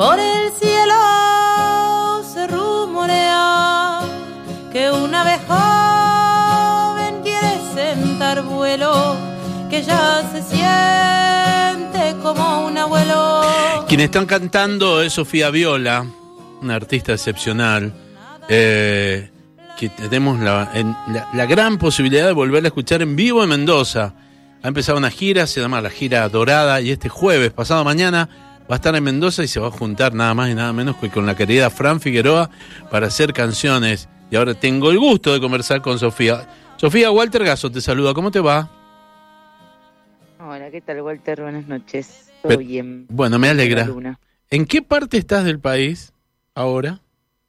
Por el cielo se rumorea que una vez joven quiere sentar vuelo, que ya se siente como un abuelo. Quienes están cantando es Sofía Viola, una artista excepcional, eh, que tenemos la, la- la gran posibilidad de volverla a escuchar en vivo en Mendoza. Ha empezado una gira, se llama la gira Dorada, y este jueves, pasado mañana, va a estar en Mendoza y se va a juntar nada más y nada menos que con la querida Fran Figueroa para hacer canciones. Y ahora tengo el gusto de conversar con Sofía. Sofía, Walter Gaso te saluda, ¿cómo te va? Hola, ¿qué tal, Walter? Buenas noches. Todo Pe- bien. Bueno, me alegra. ¿En qué parte estás del país ahora?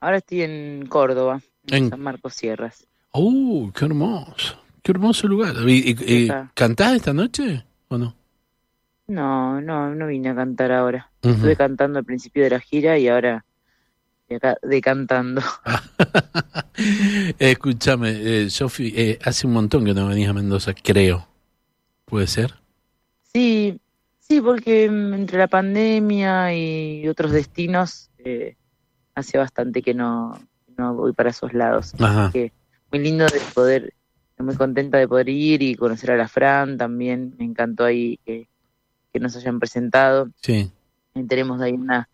Ahora estoy en Córdoba, en, En- San Marcos Sierras. ¡Uh, qué hermoso! ¡Qué hermoso lugar! ¿Y, y- y Está. cantás esta noche o no? No, no, no vine a cantar ahora. Estuve cantando al principio de la gira y ahora decantando. Escúchame, eh, Sofi, eh, hace un montón que no venís a Mendoza, creo. ¿Puede ser? Sí, sí, porque mm, entre la pandemia y otros destinos eh, hace bastante que no, no voy para esos lados. Ajá. que muy lindo de poder, muy contenta de poder ir y conocer a la Fran también, me encantó ahí que, que nos hayan presentado. Sí. Y tenemos ahí una,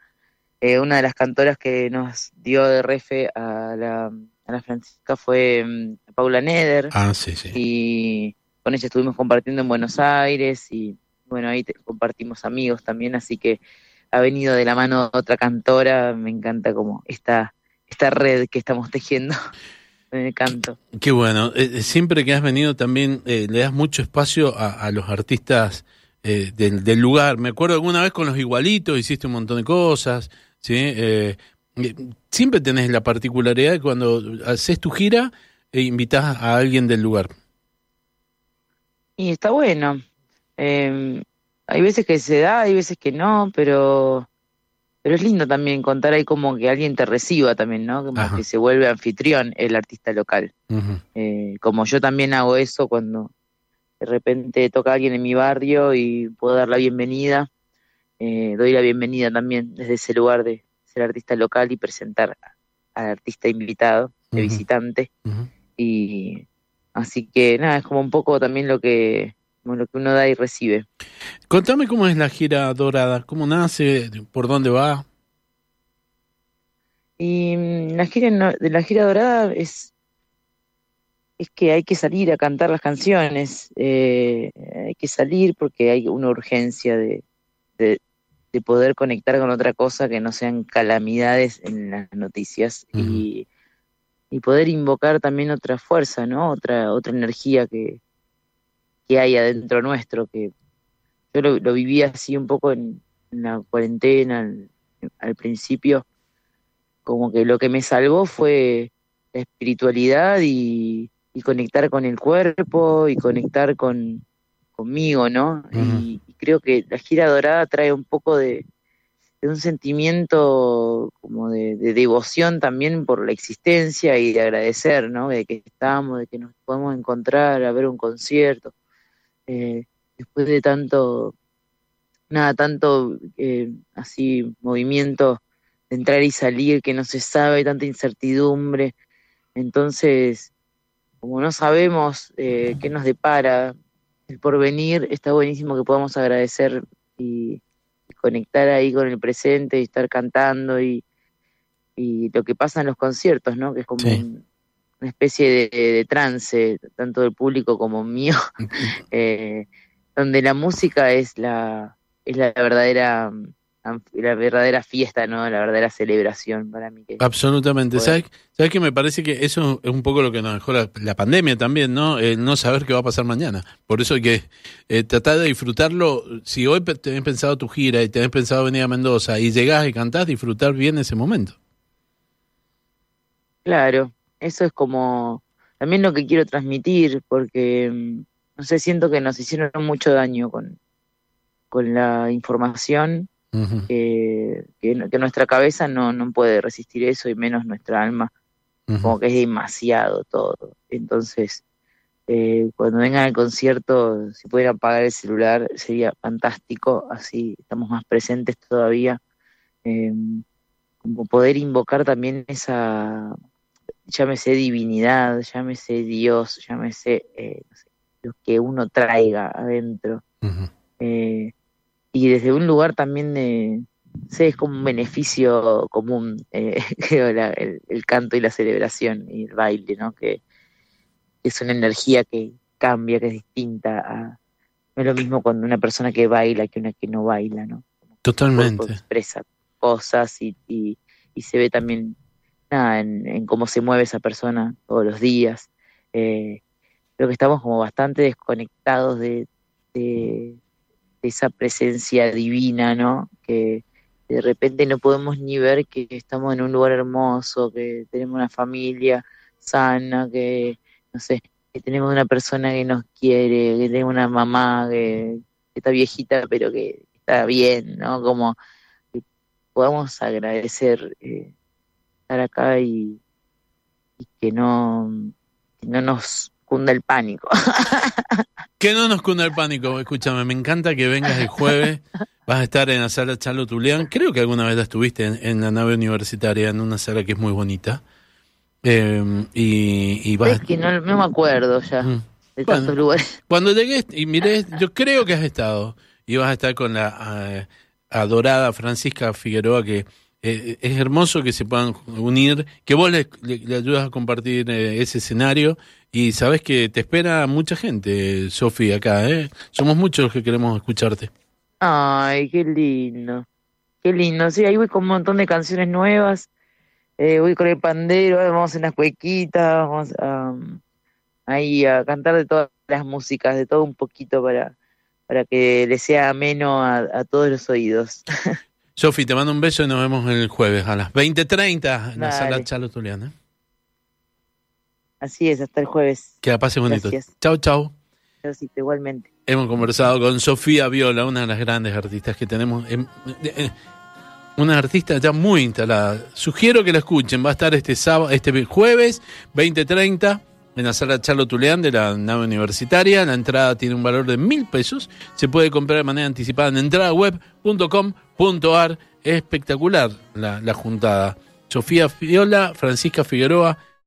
eh, una de las cantoras que nos dio de refe a la, a la Francisca fue mm, Paula Neder Ah, sí, sí. y con ella estuvimos compartiendo en Buenos Aires y bueno, ahí te- compartimos amigos también, así que ha venido de la mano otra cantora, me encanta como esta, esta red que estamos tejiendo en el canto. Qué bueno. Eh, eh, siempre que has venido también eh, le das mucho espacio a, a los artistas eh, del, del lugar. Me acuerdo alguna vez con los igualitos, hiciste un montón de cosas. ¿sí? Eh, eh, siempre tenés la particularidad de cuando haces tu gira e invitas a alguien del lugar. Y está bueno. Eh, hay veces que se da, hay veces que no, pero pero es lindo también contar ahí como que alguien te reciba también, ¿no? Como Ajá. que se vuelve anfitrión el artista local. Eh, como yo también hago eso cuando de repente toca alguien en mi barrio y puedo dar la bienvenida, eh, doy la bienvenida también desde ese lugar de ser artista local y presentar al artista invitado, de visitante. Y así que nada, es como un poco también lo que, como lo que uno da y recibe. Contame cómo es la gira dorada, cómo nace, por dónde va. Y mm, la gira la gira dorada es es que hay que salir a cantar las canciones, eh, hay que salir porque hay una urgencia de, de, de poder conectar con otra cosa que no sean calamidades en las noticias y, y poder invocar también otra fuerza, ¿no? Otra otra energía que, que hay adentro nuestro, que yo lo, lo viví así un poco en, en la cuarentena al, al principio, como que lo que me salvó fue la espiritualidad y, y conectar con el cuerpo y conectar con conmigo, ¿no? y, y creo que la gira dorada trae un poco de, de un sentimiento como de, de devoción también por la existencia y de agradecer, ¿no? De que estamos, de que nos podemos encontrar a ver un concierto. Eh, después de tanto, nada, tanto eh, así movimiento de entrar y salir que no se sabe, tanta incertidumbre. Entonces, como no sabemos eh, qué nos depara el porvenir, está buenísimo que podamos agradecer y, y conectar ahí con el presente y estar cantando y, y lo que pasa en los conciertos, ¿no? Que es como Sí. un- una especie de, de trance, tanto del público como mío, eh, donde la música es la, es la verdadera la verdadera fiesta, ¿no? La verdadera celebración para mí. Que Absolutamente. ¿Sabes, ¿Sabes que me parece que eso es un poco lo que nos dejó la, pandemia también, ¿no? El no saber qué va a pasar mañana. Por eso hay que eh, tratar de disfrutarlo. Si hoy tenés pensado tu gira y tenés pensado venir a Mendoza y llegás y cantás, disfrutar bien ese momento. Claro, eso es como también lo que quiero transmitir, porque, mm, no sé, siento que nos hicieron mucho daño con, con la información que, nuestra cabeza no, no puede resistir eso y menos nuestra alma, como que es demasiado todo. Entonces, eh, cuando vengan al concierto, si pueden apagar el celular, sería fantástico, así estamos más presentes todavía. Em, como poder invocar también esa, llámese divinidad, llámese Dios, llámese eh, lo que uno traiga adentro y desde un lugar también de, sé, es como un beneficio común, eh, el, canto y la celebración y el baile, ¿no? Que, es una energía que cambia, que es distinta a, no es lo mismo cuando una persona que baila que una que no baila, ¿no? Totalmente. expresa cosas y, y, se ve también nada en, cómo se mueve esa persona todos los días. Eh, creo que estamos como bastante desconectados de, esa presencia divina, ¿no? Que de repente no podemos ni ver que estamos en un lugar hermoso, que tenemos una familia sana, que, no sé, que tenemos una persona que nos quiere, que tenemos una mamá que, está viejita pero que está bien, ¿no? Como que podamos agradecer eh, estar acá y, que no, que no nos cunda el pánico. Que no nos cunda el pánico, escúchame, me encanta que vengas el jueves, vas a estar en la sala Charlo Tulián, creo que alguna vez estuviste en, la nave universitaria, en una sala que es muy bonita. Eh, y, vas... Es que no, me acuerdo ya mm. de tantos lugares. Cuando llegues y mires, yo creo que has estado, y vas a estar con la adorada Francisca Figueroa, que eh, es hermoso que se puedan unir, que vos le, ayudas a compartir eh, ese escenario y sabes que te espera mucha gente, Sofía, acá, ¿eh? Somos muchos los que queremos escucharte. Ay, qué lindo, qué lindo. Sí, ahí voy con un montón de canciones nuevas, eh, voy con el pandero, vamos en las cuequitas, vamos a, ahí a cantar de todas las músicas, de todo un poquito para, para que le sea ameno a, a todos los oídos. Sofi, te mando un beso y nos vemos el jueves a las 20.30 en la sala Chalo Tuliana. Así es, hasta el jueves. Que la pase bonito. Chau, chau. igualmente. Hemos conversado con Sofía Viola, una de las grandes artistas que tenemos. una artista ya muy instalada. Sugiero que la escuchen. Va a estar este sábado, este jueves, 20.30 en la sala Charlo Tuleán de la nave universitaria. La entrada tiene un valor de mil pesos. Se puede comprar de manera anticipada en entradaweb.com.ar. Es espectacular la, la juntada. Sofía Fiola, Francisca Figueroa,